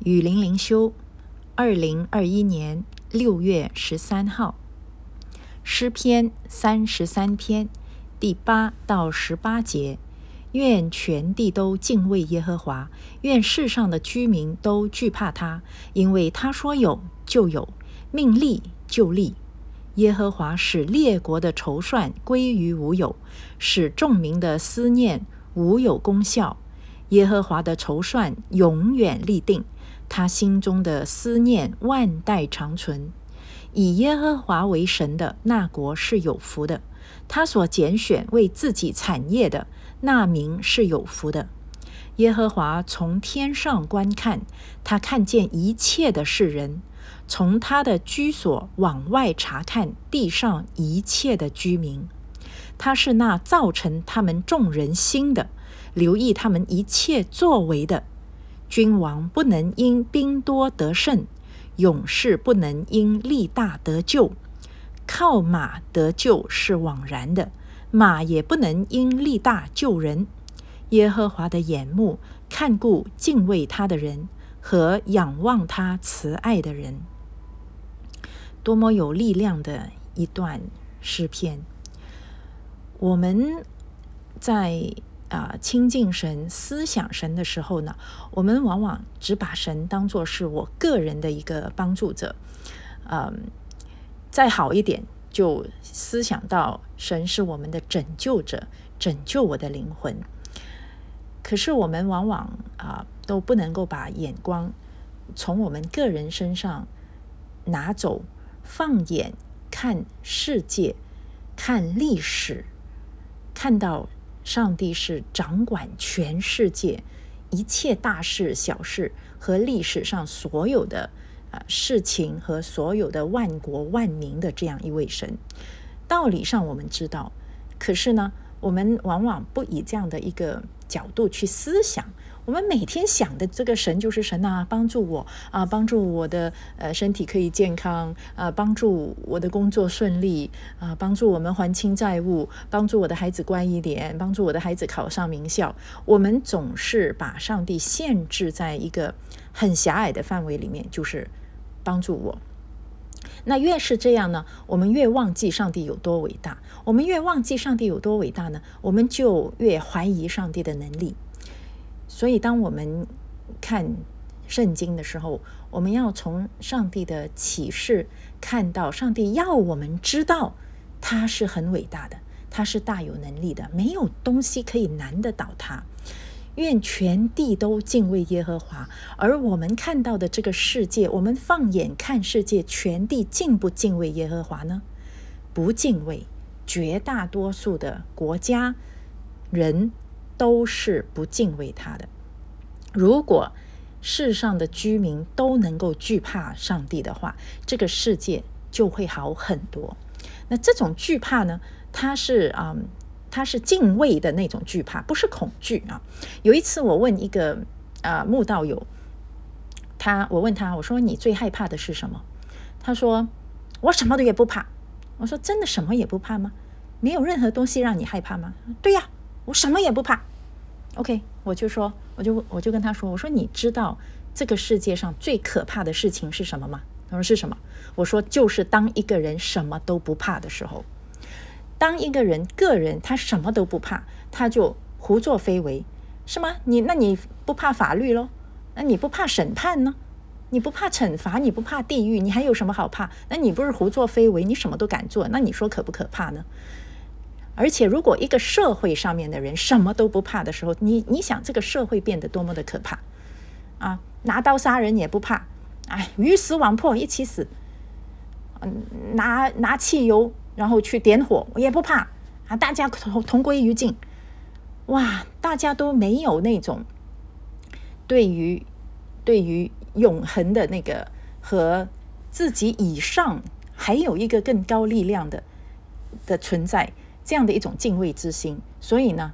雨林灵修，二零二一年六月十三号，诗篇三十三篇第八到十八节。愿全地都敬畏耶和华，愿世上的居民都惧怕他，因为他说有就有，命立就立。耶和华使列国的筹算归于无有，使众民的思念无有功效。耶和华的筹算永远立定。他心中的思念万代长存，以耶和华为神的那国是有福的；他所拣选为自己产业的那民是有福的。耶和华从天上观看，他看见一切的世人；从他的居所往外查看地上一切的居民。他是那造成他们众人心的，留意他们一切作为的。君王不能因兵多得胜，勇士不能因力大得救。靠马得救是枉然的，马也不能因力大救人。耶和华的眼目看顾敬畏他的人和仰望他慈爱的人。多么有力量的一段诗篇！我们在。啊，亲近神、思想神的时候呢，我们往往只把神当作是我个人的一个帮助者。嗯，再好一点，就思想到神是我们的拯救者，拯救我的灵魂。可是我们往往啊，都不能够把眼光从我们个人身上拿走，放眼看世界，看历史，看到。上帝是掌管全世界一切大事、小事和历史上所有的啊事情和所有的万国万民的这样一位神。道理上我们知道，可是呢，我们往往不以这样的一个角度去思想。我们每天想的这个神就是神呐，帮助我啊，帮助我的呃身体可以健康啊，帮助我的工作顺利啊，帮助我们还清债务，帮助我的孩子乖一点，帮助我的孩子考上名校。我们总是把上帝限制在一个很狭隘的范围里面，就是帮助我。那越是这样呢，我们越忘记上帝有多伟大。我们越忘记上帝有多伟大呢，我们就越怀疑上帝的能力。所以，当我们看圣经的时候，我们要从上帝的启示看到，上帝要我们知道他是很伟大的，他是大有能力的，没有东西可以难得倒他。愿全地都敬畏耶和华。而我们看到的这个世界，我们放眼看世界，全地敬不敬畏耶和华呢？不敬畏，绝大多数的国家人。都是不敬畏他的。如果世上的居民都能够惧怕上帝的话，这个世界就会好很多。那这种惧怕呢？它是啊，它是敬畏的那种惧怕，不是恐惧啊。有一次我问一个啊慕道友，他我问他，我说你最害怕的是什么？他说我什么都也不怕。我说真的什么也不怕吗？没有任何东西让你害怕吗？对呀。我什么也不怕，OK，我就说，我就我就跟他说，我说你知道这个世界上最可怕的事情是什么吗？他说是什么？我说就是当一个人什么都不怕的时候，当一个人个人他什么都不怕，他就胡作非为，是吗？你那你不怕法律喽？那你不怕审判呢？你不怕惩罚？你不怕地狱？你还有什么好怕？那你不是胡作非为？你什么都敢做？那你说可不可怕呢？而且，如果一个社会上面的人什么都不怕的时候，你你想这个社会变得多么的可怕啊！拿刀杀人也不怕，哎，鱼死网破一起死。嗯，拿拿汽油然后去点火也不怕啊！大家同同归于尽。哇，大家都没有那种对于对于永恒的那个和自己以上还有一个更高力量的的存在。这样的一种敬畏之心，所以呢，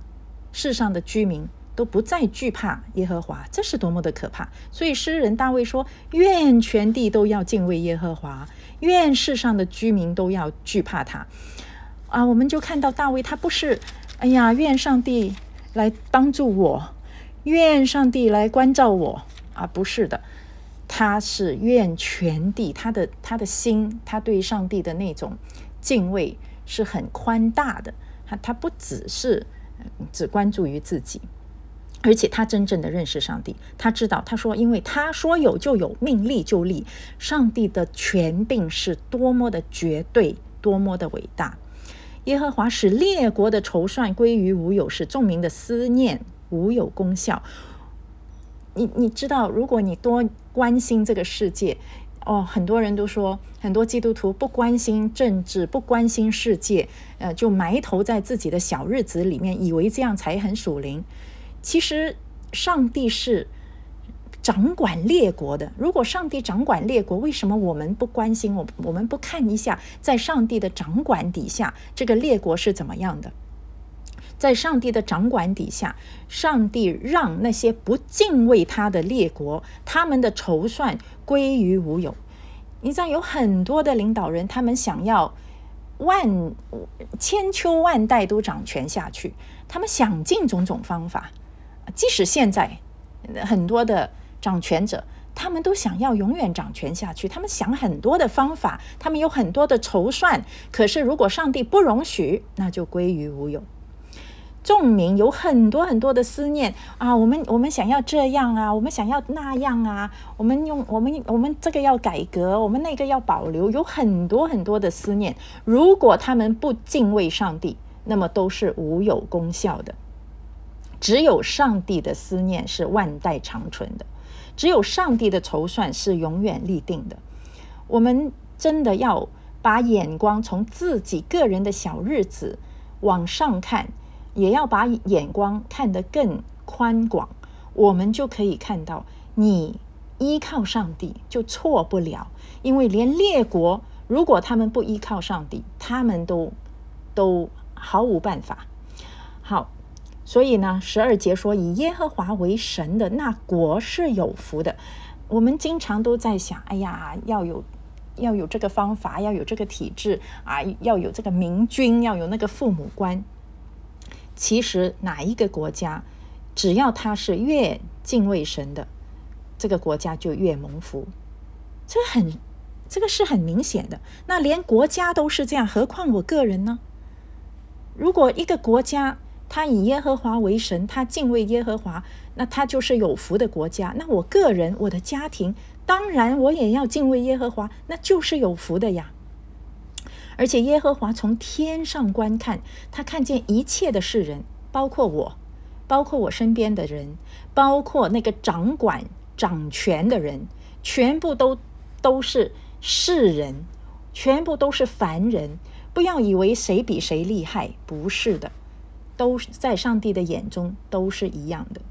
世上的居民都不再惧怕耶和华，这是多么的可怕！所以诗人大卫说：“愿全地都要敬畏耶和华，愿世上的居民都要惧怕他。”啊，我们就看到大卫，他不是哎呀，愿上帝来帮助我，愿上帝来关照我啊，不是的，他是愿全地，他的他的心，他对上帝的那种敬畏是很宽大的。他他不只是只关注于自己，而且他真正的认识上帝。他知道，他说，因为他说有就有，命立就立。上帝的权柄是多么的绝对，多么的伟大。耶和华使列国的筹算归于无有，使众民的思念无有功效。你你知道，如果你多关心这个世界，哦，很多人都说，很多基督徒不关心政治，不关心世界，呃，就埋头在自己的小日子里面，以为这样才很属灵。其实，上帝是掌管列国的。如果上帝掌管列国，为什么我们不关心？我我们不看一下，在上帝的掌管底下，这个列国是怎么样的？在上帝的掌管底下，上帝让那些不敬畏他的列国，他们的筹算归于无有。你知道，有很多的领导人，他们想要万千秋万代都掌权下去，他们想尽种种方法。即使现在很多的掌权者，他们都想要永远掌权下去，他们想很多的方法，他们有很多的筹算。可是，如果上帝不容许，那就归于无有。众民有很多很多的思念啊，我们我们想要这样啊，我们想要那样啊，我们用我们我们这个要改革，我们那个要保留，有很多很多的思念。如果他们不敬畏上帝，那么都是无有功效的。只有上帝的思念是万代长存的，只有上帝的筹算是永远立定的。我们真的要把眼光从自己个人的小日子往上看。也要把眼光看得更宽广，我们就可以看到，你依靠上帝就错不了，因为连列国如果他们不依靠上帝，他们都 都毫无办法。好，所以呢，十二节说以耶和华为神的那国是有福的。我们经常都在想，哎呀，要有要有这个方法，要有这个体制啊，要有这个明君，要有那个父母官。其实哪一个国家，只要他是越敬畏神的，这个国家就越蒙福。这很，这个是很明显的。那连国家都是这样，何况我个人呢？如果一个国家他以耶和华为神，他敬畏耶和华，那他就是有福的国家。那我个人，我的家庭，当然我也要敬畏耶和华，那就是有福的呀。而且耶和华从天上观看，他看见一切的世人，包括我，包括我身边的人，包括那个掌管掌权的人，全部都都是世人，全部都是凡人。不要以为谁比谁厉害，不是的，都在上帝的眼中都是一样的。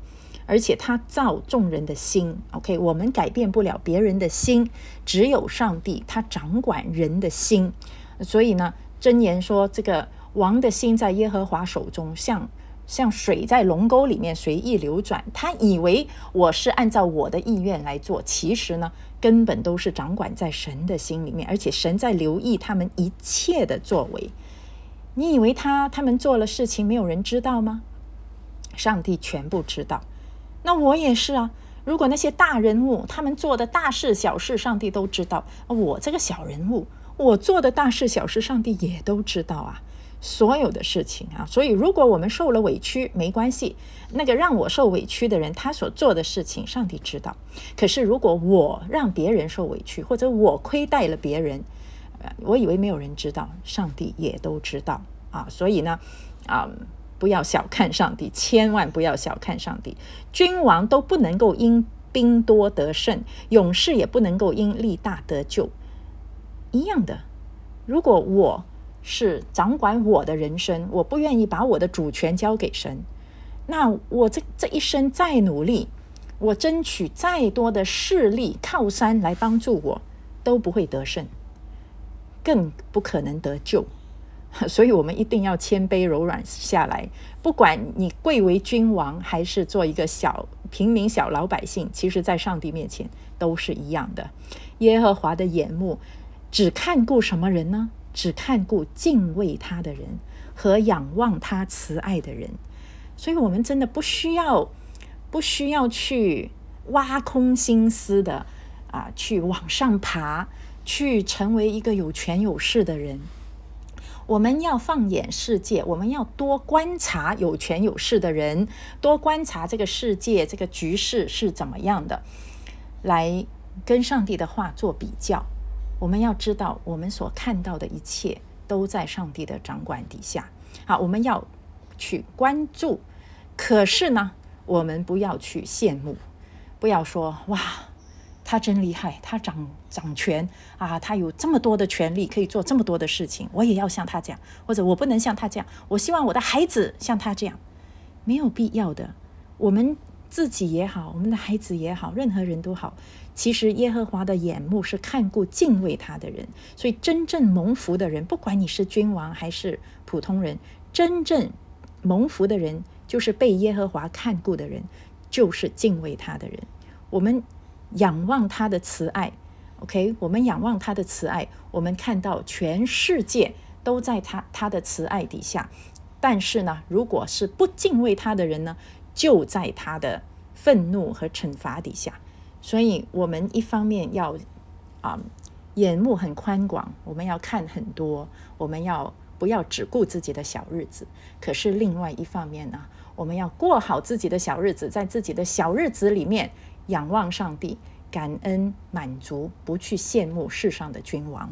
而且他造众人的心，OK，我们改变不了别人的心，只有上帝他掌管人的心。所以呢，箴言说，这个王的心在耶和华手中，像像水在龙沟里面随意流转。他以为我是按照我的意愿来做，其实呢，根本都是掌管在神的心里面，而且神在留意他们一切的作为。你以为他他们做了事情没有人知道吗？上帝全部知道。那我也是啊。如果那些大人物他们做的大事小事，上帝都知道，我这个小人物。我做的大事小事，上帝也都知道啊，所有的事情啊。所以，如果我们受了委屈，没关系。那个让我受委屈的人，他所做的事情，上帝知道。可是，如果我让别人受委屈，或者我亏待了别人，呃我以为没有人知道，上帝也都知道啊。所以呢，啊，不要小看上帝，千万不要小看上帝。君王都不能够因兵多得胜，勇士也不能够因力大得救。一样的，如果我是掌管我的人生，我不愿意把我的主权交给神，那我这这一生再努力，我争取再多的势力靠山来帮助我，都不会得胜，更不可能得救。所以，我们一定要谦卑柔软下来。不管你贵为君王，还是做一个小平民、小老百姓，其实，在上帝面前都是一样的。耶和华的眼目。只看顾什么人呢？只看顾敬畏他的人和仰望他慈爱的人。所以，我们真的不需要，不需要去挖空心思的啊去往上爬，去成为一个有权有势的人。我们要放眼世界，我们要多观察有权有势的人，多观察这个世界这个局势是怎么样的，来跟上帝的话做比较。我们要知道，我们所看到的一切都在上帝的掌管底下。好，我们要去关注，可是呢，我们不要去羡慕，不要说哇。他真厉害，他掌掌权啊！他有这么多的权利，可以做这么多的事情。我也要像他这样，或者我不能像他这样。我希望我的孩子像他这样，没有必要的。我们自己也好，我们的孩子也好，任何人都好。其实耶和华的眼目是看顾敬畏他的人，所以真正蒙福的人，不管你是君王还是普通人，真正蒙福的人就是被耶和华看顾的人，就是敬畏他的人。我们。仰望他的慈爱，OK，我们仰望他的慈爱，我们看到全世界都在他他的慈爱底下。但是呢，如果是不敬畏他的人呢，就在他的愤怒和惩罚底下。所以，我们一方面要啊眼目很宽广，我们要看很多，我们要不要只顾自己的小日子？可是另外一方面呢，我们要过好自己的小日子，在自己的小日子里面。仰望上帝，感恩满足，不去羡慕世上的君王。